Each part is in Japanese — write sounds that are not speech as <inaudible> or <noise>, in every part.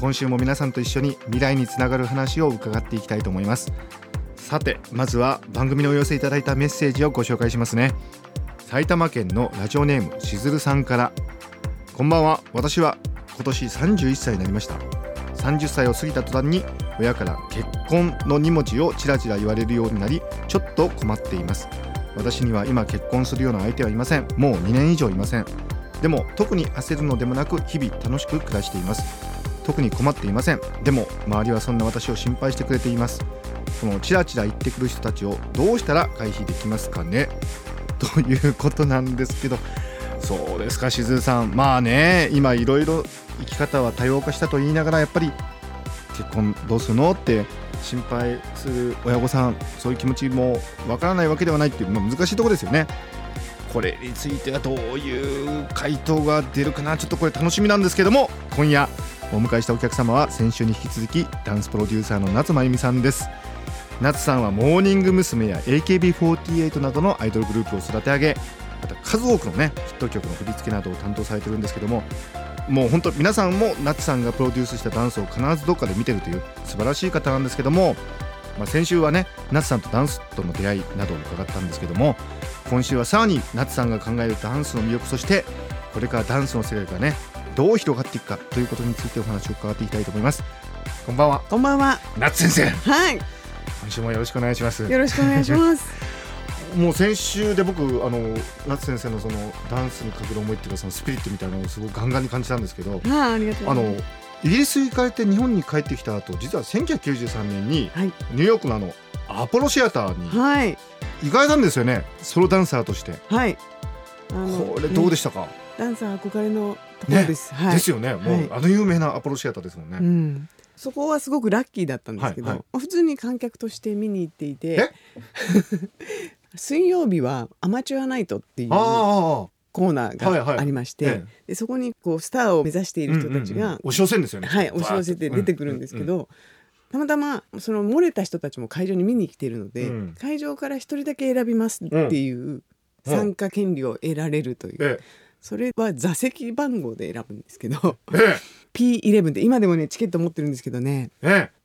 今週も皆さんと一緒に未来につながる話を伺っていきたいと思います。さてまずは番組のお寄せいただいたメッセージをご紹介しますね。埼玉県のラジオネームしずるさんから。こんばんは。私は今年31歳になりました。30歳を過ぎた途端に親から結婚の2文字をちらちら言われるようになりちょっと困っています。私には今結婚するような相手はいません。もう2年以上いません。でも特に焦るのでもなく日々楽しく暮らしています。特に困っていません。でも周りはそんな私を心配してくれています。そのチラチラ言ってくる人たちをどうしたら回避できますかね？<laughs> ということなんですけど。そうですかしずさん。まあね今いろいろ生き方は多様化したと言いながらやっぱり結婚どうするの？って心配する親御さん。そういう気持ちもわからないわけではないっていうの難しいところですよね。これについてはどういう回答が出るかな？ちょっとこれ楽しみなんですけども今夜お迎えしたお客様は先週に引き続きダンスプロデューサーの夏真由美さんです夏さんはモーニング娘。や AKB48 などのアイドルグループを育て上げまた数多くのねヒット曲の振り付けなどを担当されてるんですけどももう本当皆さんも夏さんがプロデュースしたダンスを必ずどっかで見てるという素晴らしい方なんですけども、まあ、先週はね夏さんとダンスとの出会いなどを伺ったんですけども今週はさらに夏さんが考えるダンスの魅力そしてこれからダンスの世界がねどう広がっていくかということについてお話を伺っていきたいと思いますこんばんはこんばんは。夏先生はい。今週もよろしくお願いしますよろしくお願いします。<laughs> もう先週で僕あの夏先生のそのダンスにかける思いっていうかそのスピリットみたいなのをすごくガンガンに感じたんですけどはい、ありがとうあのございます。イギリスに行かれて日本に帰ってきた後実は1993年にはい。ニューヨークのあのアポロシアターにはい。行かれたんですよねソロダンサーとしてはい。あこれどうでししたか、ダンサー憧れのところです。はい。ですよね。もう、はい。あの有名なアポロシアターですもんね、うん。そこはすごくラッキーだったんですけど、はい。はい。まあ普通に観客として見に行っていてえ、<laughs> 水曜日はアマチュアナイトっていうあコーナーはいはいがありまして、えでそこにこうスターを目指していある人たちが、うん。うんうん押し寄せるんですよね。はい、押し寄せて出てくるんですけど、たまたまその漏れた人たちも会場に見に来ているので、うん。会場から一人だけ選びますっていう参加権利を得られるという、えそれは座席番号で選ぶんですけどええ。P11 って今でもねチケット持ってるんですけどねええ。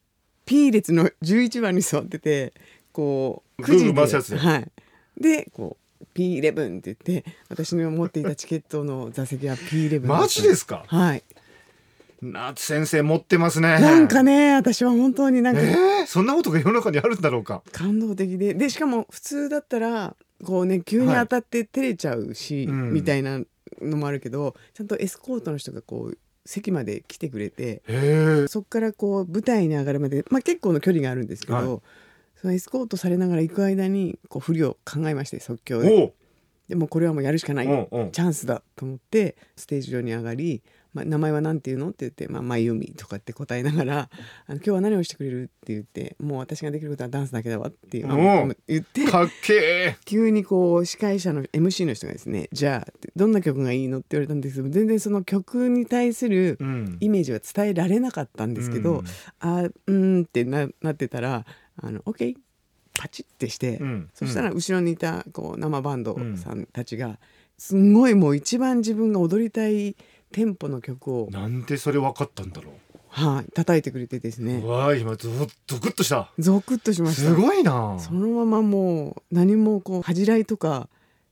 P 列の11番に座っててこうぐるぐる回すやつで。はい、でこう P11 って言って私の持っていたチケットの座席は P11 だったマジですか？はい。夏先生持ってますね。なんかね私は本当になんかええ。そんなことが世の中にあるんだろうか。感動的で。でしかも普通だったらこうね急に当たって照れちゃうし、うん。みたいなのもあるけどちゃんとエスコートの人がこう席まで来てくれてそこからこう舞台に上がるまで、まあ、結構の距離があるんですけど、はい。そのエスコートされながら行く間にこう振りを考えまして即興で。でもこれはもうやるしかない、チャンスだと思ってステージ上に上がり「まあ、名前は何て言うの?」って言って「まあ、まゆみ」とかって答えながら「あの今日は何をしてくれる?」って言って「もう私ができることはダンスだけだわ」っていうお言ってかっけえ。急にこう司会者の MC の人がですね「じゃあどんな曲がいいの?」って言われたんですけど全然その曲に対するうん。イメージは伝えられなかったんですけど、うんあーうーんってななってたら「あの OK」パチッてして、うん。そしたら後ろにいたこう生バンドさんたちがすんごいもう一番自分が踊りたいテンポの曲を、なんでそれ分かったんだろはい、叩いてくれてですう、ね。うわあ今ゾゾクッとした。ゾクッとしました。すごいな。そのままもう何もこう恥じらいとか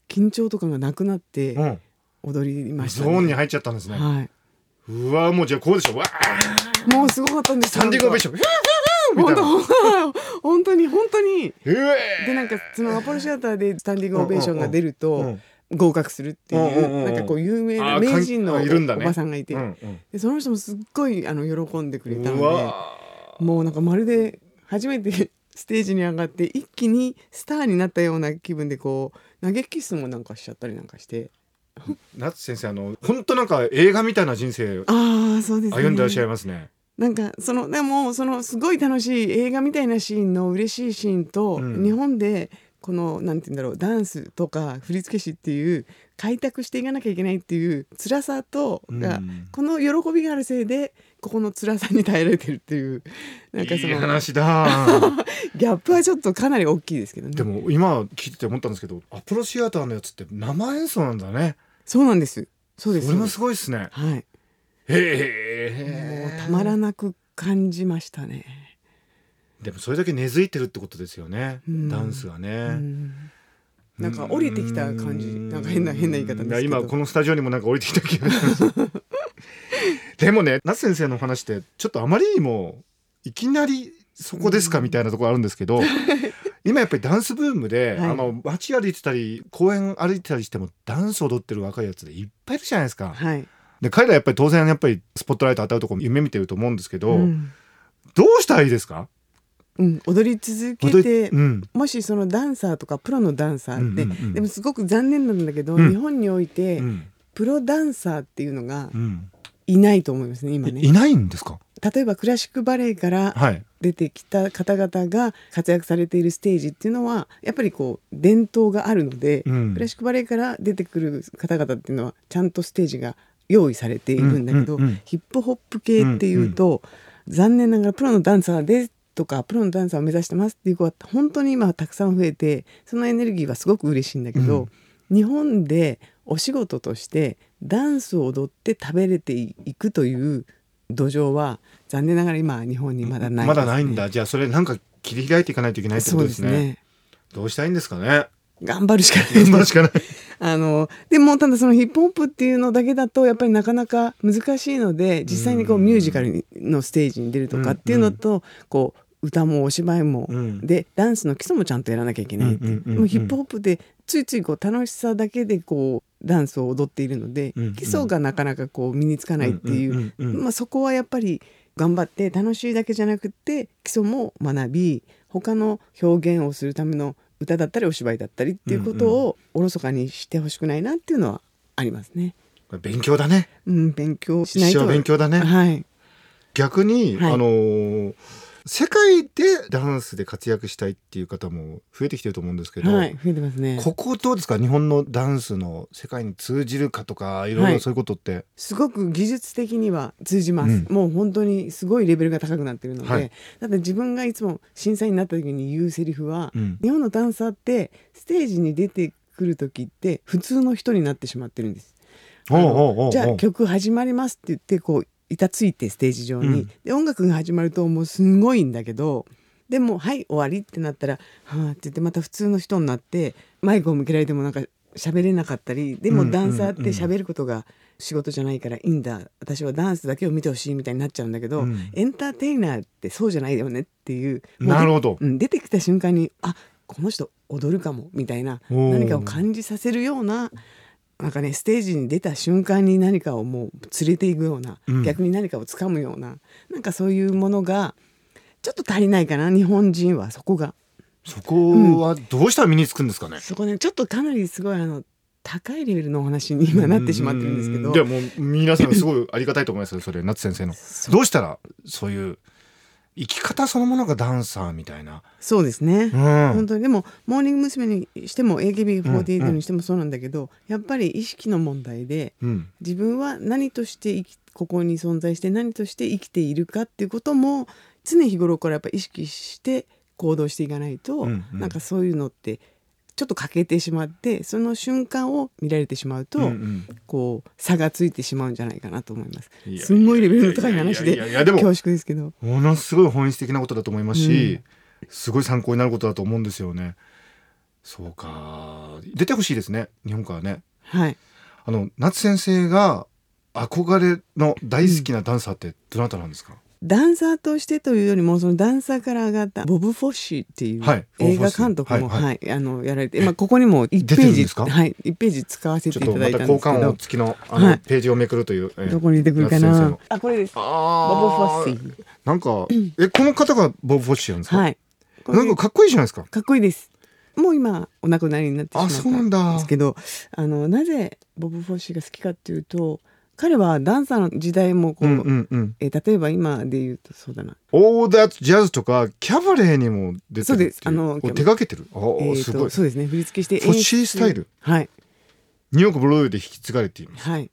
緊張とかがなくなってうん。踊りました、ゾーンに入っちゃったんですね、はうわもうじゃあこうでしょう。わあい、もうすごかったんですサンディングオベーション。<laughs> みたい本当な本当に。本当に。でなんかそのアポロシアターでスタンディングオベーションが出るうとん合格するっていうなんかこう有名な名人のおばさんがいてうんうん。でその人もすっごいあの喜んでくれたのでもうなんかまるで初めて <laughs> ステージに上がって一気にスターになったような気分でこう投げキスもなんかしちゃったりなんかして。夏先生あの本当なんか映画みたいな人生ああそうですね。歩んでらっしゃいますね。なんかそのでもそのすごい楽しい映画みたいなシーンの嬉しいシーンと、うん。日本でこのなんて言うんだろうダンスとか振付師っていう開拓していかなきゃいけないっていう辛さとが、うん。この喜びがあるせいでここの辛さに耐えられてるっていうなんかその <laughs> ギャップはちょっとかなり大きいですけどね。でも今聞いてて思ったんですけどアプロシアターのやつって生演奏なんだね。そうなんです。そうです。それもすごいですね。はい。へえたまらなく感じましたね、でもそれだけ根付いてるってことですよね、うん。ダンスがね、うん。なんか降りてきた感じ。なんか変な変な言い方です今このスタジオにもなんか降りてきた気がします。<laughs> でもね夏先生の話ってちょっとあまりにもいきなりそこですかみたいなところあるんですけど、<laughs> 今やっぱりダンスブームで、はい。あの街歩いてたり公園歩いてたりしてもダンス踊ってる若いやつでいっぱいいるじゃないですか。はい、で彼らやっぱり当然やっぱりスポットライト当たるとこ夢見てると思うんですけど、うん。どうしたらいいですか？うん、踊り続け踊てりうん。もしそのダンサーとかプロのダンサーって、うんうんうんでもすごく残念なんだけど、うん。日本において、うん。プロダンサーっていうのがうん。いないと思いますね今ね。いいないんですか？例えばクラシックバレエからはい。出てきた方々が活躍されているステージっていうのはやっぱりこう伝統があるので、うん。クラシックバレエから出てくる方々っていうのはちゃんとステージが用意されているんだけど、うんうんうん。ヒップホップ系っていうと、残念ながらプロのダンサーですとかプロのダンサーを目指してますっていう子は本当に今たくさん増えてそのエネルギーはすごく嬉しいんだけど、日本でお仕事としてダンスを踊って食べれていくという土壌は残念ながら今は日本にまだないね、だないんだ。じゃあそれなんか切り開いていかないといけないってことですね。ね。どうしたいんですかね？頑張るしかない頑張るしかないあのでもただそのヒップホップっていうのだけだとやっぱりなかなか難しいので実際にこううん。ミュージカルのステージに出るとかっていうのとこう歌もお芝居も、うん。でダンスの基礎もちゃんとやらなきゃいけないっていう,、ヒップホップでついついこう楽しさだけでこうダンスを踊っているので、基礎がなかなかこう身につかないっていう,、まあ、そこはやっぱり頑張って楽しいだけじゃなくって基礎も学び他の表現をするための歌だったりお芝居だったりっていうことをおろそかにしてほしくないなっていうのはありますね。勉強だねうん、勉強しないと。一生勉強だねはい。逆に、はいあのー世界でダンスで活躍したいっていう方も増えてきてると思うんですけど、はい、増えてますね。ここどうですか？日本のダンスの世界に通じるかとかい。ろいろそういうことって、すごく技術的には通じます、うん。もう本当にすごいレベルが高くなってるので、はい。だって自分がいつも審査員になった時に言うセリフは、うん。日本のダンサーってステージに出てくる時って普通の人になってしまってるんです。おうおうおうおう。じゃあ曲始まりますって言ってこう板ついてステージ上に、うん。で音楽が始まるともうすごいんだけどでもはい終わりってなったらはあって言ってまた普通の人になってマイクを向けられてもなんか喋れなかったりでうんもダンサーって喋ることが仕事じゃないからいいんだ。私はダンスだけを見てほしいみたいになっちゃうんだけど、うん。エンターテイナーってそうじゃないよねっていうなるほど。うん、出てきた瞬間にあこの人踊るかもみたいな何かを感じさせるようななんかねステージに出た瞬間に何かをもう連れていくような、うん。逆に何かをつかむようななんかそういうものがちょっと足りないかな日本人はそこが。そこはどうしたら身につくんですかね、そこねちょっとかなりすごいあの高いレベルのお話に今なってしまってるんですけど。うでも皆さんすごいありがたいと思いますよそれ夏先生の。どうしたらそういう生き方そのものがダンサーみたいな、そうですね、うん。本当に。でもモーニング娘。にしても AKB48 にしてもそうなんだけど、やっぱり意識の問題でうん。自分は何として生きここに存在して何として生きているかっていうことも常日頃からやっぱ意識して行動していかないと、うんうん。なんかそういうのってちょっと欠けてしまってその瞬間を見られてしまうと、うんうん。こう差がついてしまうんじゃないかなと思います。すんごいレベルの高い話で恐縮ですけど。ものすごい本質的なことだと思いますし、すごい参考になることだと思うんですよね。そうか。出てほしいですね。日本からね。はい。あの夏先生が憧れの大好きなダンサーってどなたなんですか、ダンサーとしてというよりもそのダンサーから上がったボブ・フォッシーっていうはい。映画監督も、はいあのやられて、まあ、ここにも1ページはい、1ページ使わせていただいたたんですけど。交換音付きのあの、はい。ページをめくるという、えーどこに出てくるかな？あこれです。ボブ・フォッシー。なんかえこの方がボブ・フォッシーなんですか、はい。なんかかっこいいじゃないですか。かっこいいです。もう今お亡くなりになってしまあそうなんだったんですけどあのなぜボブ・フォッシーが好きかっていうと彼はダンサーの時代もこう、うんうんうん。えー例えば今で言うとそうだな「オーダージャズ」とかキャバレーにも出てるそうです。あのお手掛けてる？あー、えーすごい。とそうですね。振り付けしてフォッシースタイル？はい。ニューヨークブロードウェイで引き継がれています。はい。へ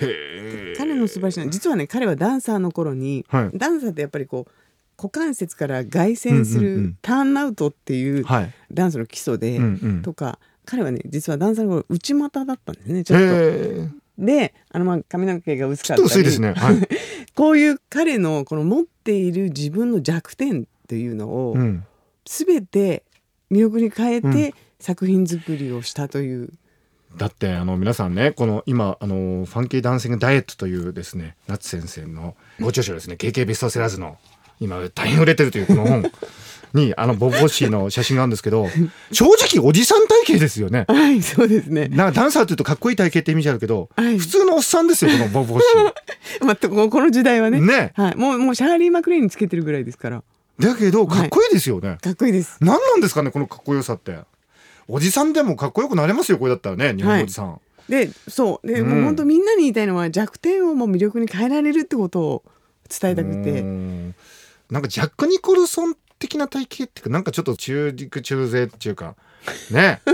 え彼の素晴らしいのは実はね彼はダンサーの頃に、はい。ダンサーってやっぱりこう股関節から外旋すうんうんうん。るターンアウトっていうはい。ダンスの基礎で、うんうん。とか彼はね実はダンサーの頃内股だったんですねちょっと。であのまあ髪の毛が薄かったり。薄いですね。はい、<laughs> こういう彼のこの持っている自分の弱点っていうのをうん、全て魅力に変えうん。て作品作りをしたという、だってあの皆さんねこの今あのファンキーダンシングダイエットというですね夏先生のご著書ですね。KK ベストセラーズの今大変売れてるというこの本 <laughs> にあのボブ・フォッシーの写真があるんですけど <laughs> 正直おじさん体型ですよね。はいそうですね。なんかダンサーっていうとかっこいい体型ってイメージあるけど、はい。普通のおっさんですよこのボブ・フォッシーまあ、ここの時代はね。ー。ね。はい、もうもうシャーリー・マクレインにつけてるぐらいですから。だけどかっこいいですよね。かっこいいです。何なんですかねこのかっこよさって。おじさんでもかっこよくなれますよこれだったらね日本のおじさん。でそう。で、うん。もう本当みんなに言いたいのは弱点をもう魅力に変えられるってことを伝えたくうてん。なんかジャック・ニコルソン的な体型っていうかなんかちょっと中陸中背っていうかね。<laughs>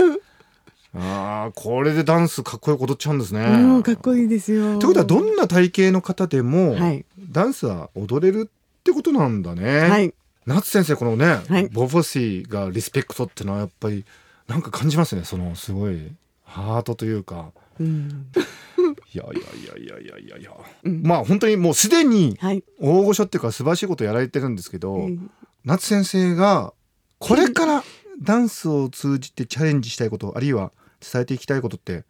あーこれでダンスかっこよく踊っちゃうんですね。もうかっこいいですよ。ということはどんな体型の方でも、はい。ダンスは踊れるってことなんだね。はい。夏先生このね、はい。ボブ・シーがリスペクトっていうのはやっぱりなんか感じますね。そのすごいハートというか。うん。いやいやいやいやいやいや。うん。まあ本当にもうすでにはい、大御所っていうか素晴らしいことやられてるんですけど、うん夏先生がこれからダンスを通じてチャレンジしたいことあるいは伝えていきたいことって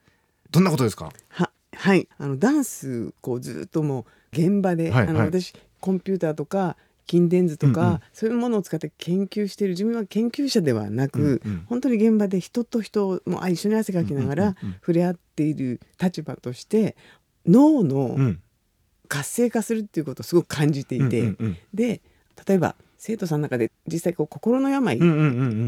どんなことですか？ははい。あのダンスこうずっともう現場で、あのはい。はい私コンピューターとか筋電図とか、うんうん。そういうものを使って研究している自分は研究者ではなく、うんうん。本当に現場で人と人もあ一緒に汗かきながらうんうんうん触れ合っている立場として脳のうん。活性化するっていうことをすごく感じていて、うんうん。で例えば生徒さんの中で実際こう心の病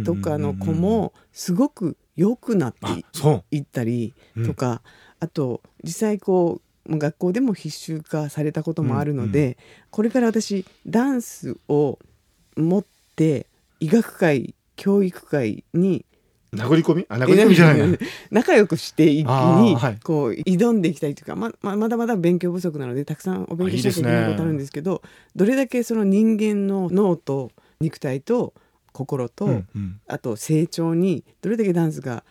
とかの子もすごく良くなっていったりとか、あと実際こうもう学校でも必修化されたこともあるので、これから私ダンスを持って医学界教育界に殴り込み？あ殴り込みじゃないな。仲良くしていくあにこう挑んでいきたいというかまままだまだ勉強不足なのでたくさんお勉強しなきゃいけないことあるんですけどどれだけその人間の脳と肉体と心と、うんうん。あと成長にどれだけダンスが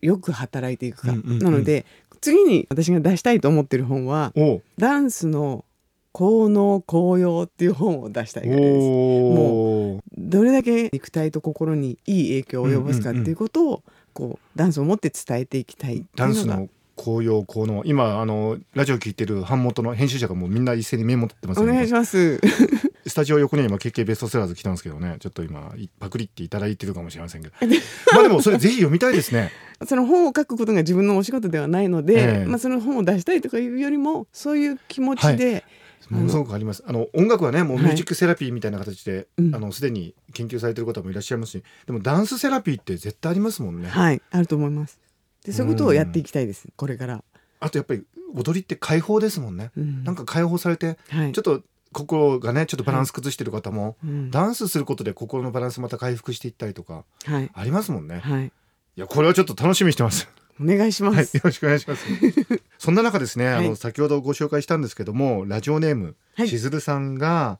よく働いていくか、なので次に私が出したいと思ってる本はおう「ダンスの効能効用」っていう本を出したいぐらいです。おー。どれだけ肉体と心にいい影響を及ぼすかっていうことを、こうダンスを持って伝えていきたいダンスの効用効能今あのラジオ聞いてる版元の編集者がもうみんな一斉にメモってますよ。ねお願いします。<laughs> スタジオ横には今 KK ベストセラーズ来たんですけどね。ちょっと今パクリっていただいてるかもしれませんけど。<laughs> まあでもそれぜひ読みたいですね。その本を書くことが自分のお仕事ではないので、ええ。まあ、その本を出したいとかいうよりもそういう気持ちで、もの。すごくあります。あの音楽はねもうはい。ミュージックセラピーみたいな形で、うん。あのすでに研究されてる方もいらっしゃいますしでもダンスセラピーって絶対ありますもんね、はい、あると思います。でそういうことをやっていきたいです、これから。あとやっぱり踊りって解放ですもんね、うん。なんか解放されてはい、ちょっと心がねちょっとバランス崩してる方も、うん。ダンスすることで心のバランスまた回復していったりとかはい、ありますもんね、はい、いやこれはちょっと楽しみにしてますお願いしまはい、す。よろしくお願いします。<laughs> そんな中ですね、あはいの先ほどご紹介したんですけども、ラジオネーム、はいしずるさんが、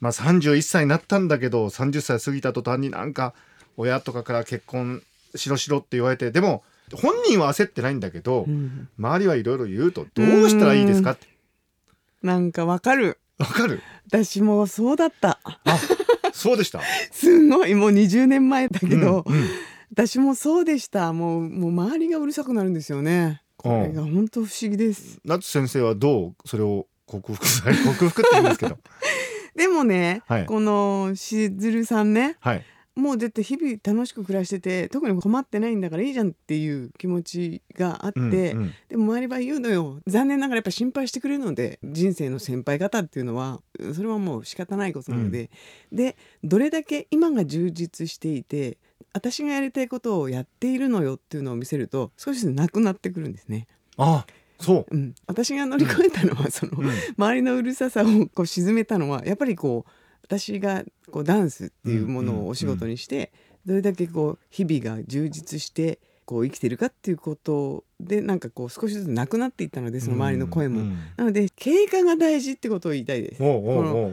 まあ31歳になったんだけど、30歳過ぎた途端になんか親とかから結婚しろしろって言われて、でも本人は焦ってないんだけど、うん周りはいろいろ言うとどうしたらいいですかってなんかわかる。わかる？私もそうだった。あ、そうでした。<laughs> すごいもう20年前だけど、うんうん私もそうでした。もうもう周りがうるさくなるんですよね。これが本当不思議です。夏先生はどうそれを克服され <laughs> 克服って言うんですけど、<laughs> でもね、はいこのしずるさんね、はい。もうだって日々楽しく暮らしてて特に困ってないんだからいいじゃんっていう気持ちがあって、うんうんでも周りは言うのよ残念ながらやっぱ心配してくれるので人生の先輩方っていうのはそれはもう仕方ないことなので、でどれだけ今が充実していて私がやりたいことをやっているのよっていうのを見せると少しずつなくなってくるんですね。あ、そう。うん、私が乗り越えたのは、そのうん。周りのうるささをこう沈めたのはやっぱりこう私がこうダンスっていうものをお仕事にして、どれだけこう日々が充実してこう生きてるかっていうことでなんかこう少しずつなくなっていったのでその周りの声も。うん。なので経過が大事ってことを言いたいです。おうおうおう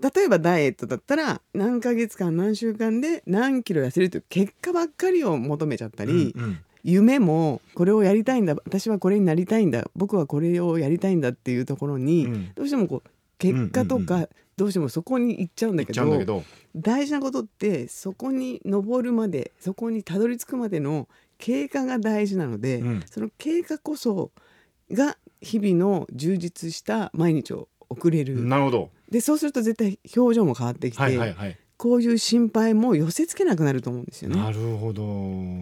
例えばダイエットだったら何ヶ月間何週間で何キロ痩せるという結果ばっかりを求めちゃったり、うんうん。夢もこれをやりたいんだ私はこれになりたいんだ僕はこれをやりたいんだっていうところに、うん。どうしてもこう結果とかどうしてもそこに行っちゃうんだ言っけどちゃうんだけど。大事なことってそこに登るまでそこにたどり着くまでの経過が大事なので、うん。その経過こそが日々の充実した毎日を送れる、なるほどでそうすると絶対表情も変わってきて、はいはいはい。こういう心配も寄せつけなくなると思うんですよね。なるほど。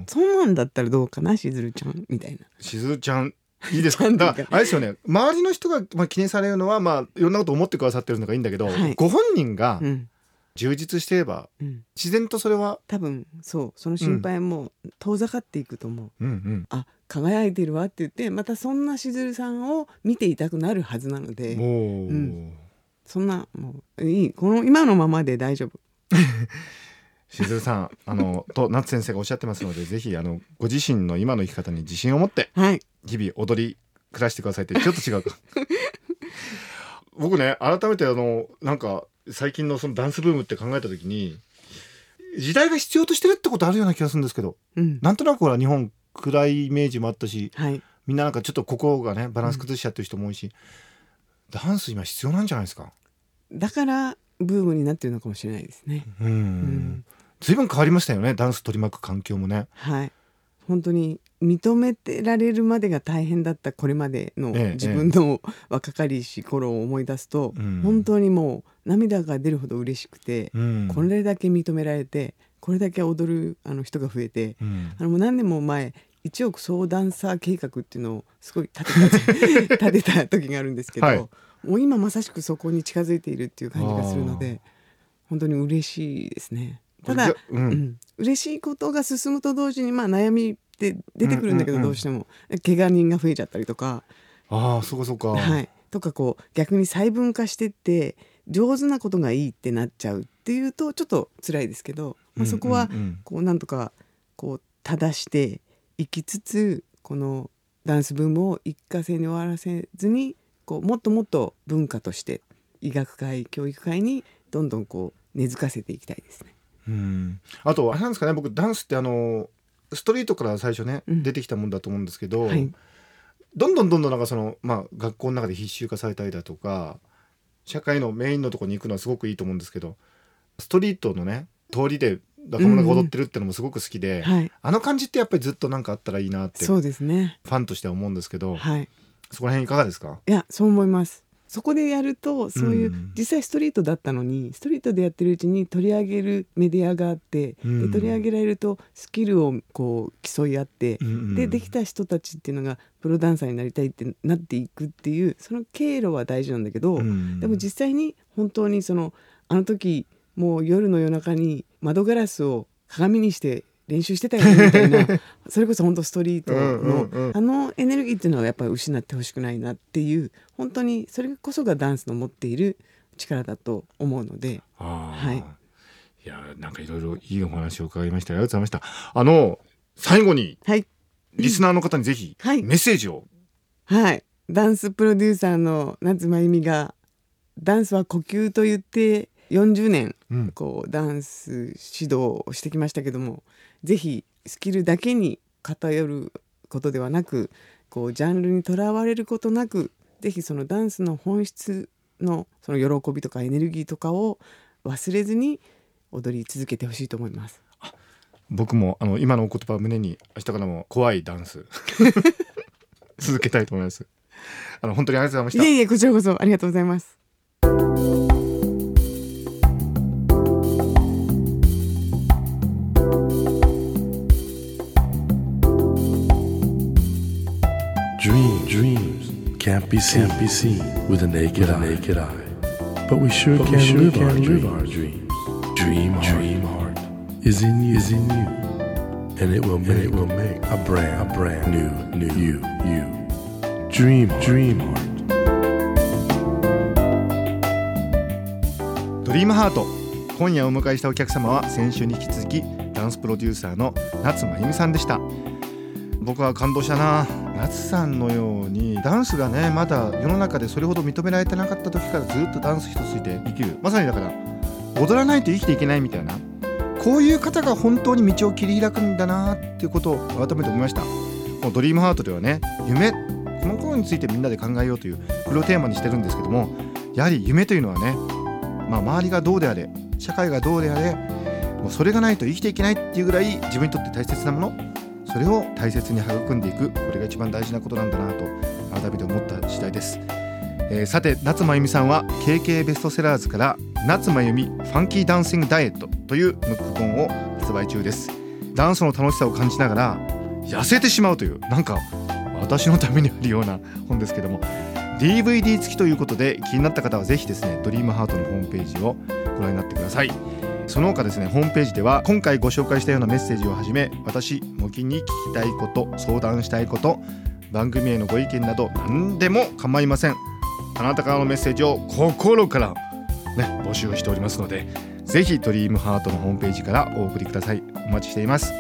そんなんだったらどうかなしずるちゃんみたいな。しずるちゃんいいですか？<laughs> だあれですよね。周りの人がまあ気にされるのはまあいろんなこと思ってくださってるのがいいんだけど、はい。ご本人がうん。充実していればうん、自然とそれは多分そうその心配も遠ざかっていくと思う、うんうん。あ輝いてるわって言ってまたそんなしずるさんを見ていたくなるはずなので。もう、うんそんなもういいこの今のままで大丈夫。<laughs> しずるさんあのと夏先生がおっしゃってますのでぜひあのご自身の今の生き方に自信を持ってはい。日々踊り暮らしてくださいってちょっと違うか。僕ね改めてあのなんか最近のそのダンスブームって考えた時に時代が必要としてるってことあるような気がするんですけどうん。なんとなくほら日本暗いイメージもあったしはい。みんななんかちょっと心がねバランス崩しちゃってる人も多いし、ダンス今必要なんじゃないですか？だからブームになってるのかもしれないですね。うん。ん随分変わりましたよねダンス取り巻く環境もね。はい。本当に認めてられるまでが大変だったこれまでのええ自分の若かりし頃を思い出すと、うん。本当にもう涙が出るほど嬉しくて、うん。これだけ認められてこれだけ踊るあの人が増えて、うん。あのもう何年も前一億総ダンサー計画っていうのをすごい立てた立てた時があるんですけど、はい。もう今まさしくそこに近づいているっていう感じがするのあで本当に嬉しいですね。ただうん。うん、嬉しいことが進むと同時にまあ悩みって出てくるんだけどどうしても。怪我人が増えちゃったりとか、ああそうかそうか、はい、とかこう逆に細分化してって上手なことがいいってなっちゃうっていうとちょっと辛いですけど、まあ、そこはこうなんとかこう正していきつつこのダンスブームを一過性に終わらせずにこうもっともっと文化として医学会教育会にどんどんこう根付かせていきたいですね。うん。あとあれなんですかね僕ダンスってあのストリートから最初ね、うん。出てきたもんだと思うんですけど、はい。どんどんどんどんなんかその、まあ、学校の中で必修化されたりだとか社会のメインのところに行くのはすごくいいと思うんですけどストリートのね通りで若者が踊ってるってのもすごく好きで、はい。あの感じってやっぱりずっとなんかあったらいいなってフそうですね。ァンとしては思うんですけど、はい。そこら辺いかがですか？いやそう思います。そこでやるとそういう、うん。実際ストリートだったのにストリートでやってるうちに取り上げるメディアがあって、うん。で取り上げられるとスキルをこう競い合って、うんうんでできた人たちっていうのがプロダンサーになりたいってなっていくっていうその経路は大事なん。だけど、うんでも実際に本当にそのあの時もう夜の夜中に窓ガラスを鏡にして練習してたよねみたいな。それこそ本当ストリートの、あのエネルギーっていうのはやっぱり失ってほしくないなっていう本当にそれこそがダンスの持っている力だと思うので。はい。いやなんかいろいろいいお話を伺いましたありがとうございましたあの最後にはい。リスナーの方にぜひはい。メッセージを、はい。ダンスプロデューサーの夏真由美がダンスは呼吸と言って40年うんこうダンス指導をしてきましたけどもぜひスキルだけに偏ることではなくこうジャンルにとらわれることなくぜひそのダンスの本質のその喜びとかエネルギーとかを忘れずに踊り続けてほしいと思います。僕もあの今のお言葉を胸に明日からも怖いダンス <laughs> 続けたいと思いますあの本当にありがとうございましたいえいえこちらこそありがとうございます。Can't be seen, can't be seen with a naked, eye. naked eye. But we sure can, sure live, our live our dreams. Dream, heart, dream heart is in you, is in you, and it will make, it will make a brand, a brand new, new you, you. Dream Dream Heart ドリームハート今夜お迎えしたお客様は先週に引き続きダンスプロデューサーの夏真由美さんでした僕は感動したな夏さんのようにダンスがねまだ世の中でそれほど認められてなかった時からずっとダンス一つで生きる。まさにだから踊らないと生きていけないみたいな。こういう方が本当に道を切り開くんだなっていうことを改めて思いました。このドリームハートではね夢この頃についてみんなで考えようというこれをテーマにしてるんですけどもやはり夢というのはねまあ、周りがどうであれ社会がどうであれもうそれがないと生きていけないっていうぐらい自分にとって大切なもの。それを大切に育んでいくこれが一番大事なことなんだなと改めて思った次第です、えーさて夏まゆみさんは KK ベストセラーズから夏まゆみファンキーダンシングダイエットというムック本を発売中です。ダンスの楽しさを感じながら痩せてしまうというなんか私のためにあるような本ですけども。DVD 付きということで気になった方はぜひですねドリームハートのホームページをご覧になってください。その他ですねホームページでは今回ご紹介したようなメッセージをはじめ私モキに聞きたいこと相談したいこと番組へのご意見など何でも構いません。あなたからのメッセージを心からね募集しておりますのでぜひドリームハートのホームページからお送りください。お待ちしています。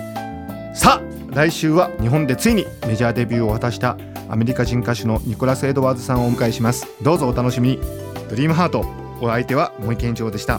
さあ来週は日本でついにメジャーデビューを果たしたアメリカ人歌手のニコラス・エドワーズさんをお迎えします。どうぞお楽しみに。ドリームハートお相手は森健一郎でした。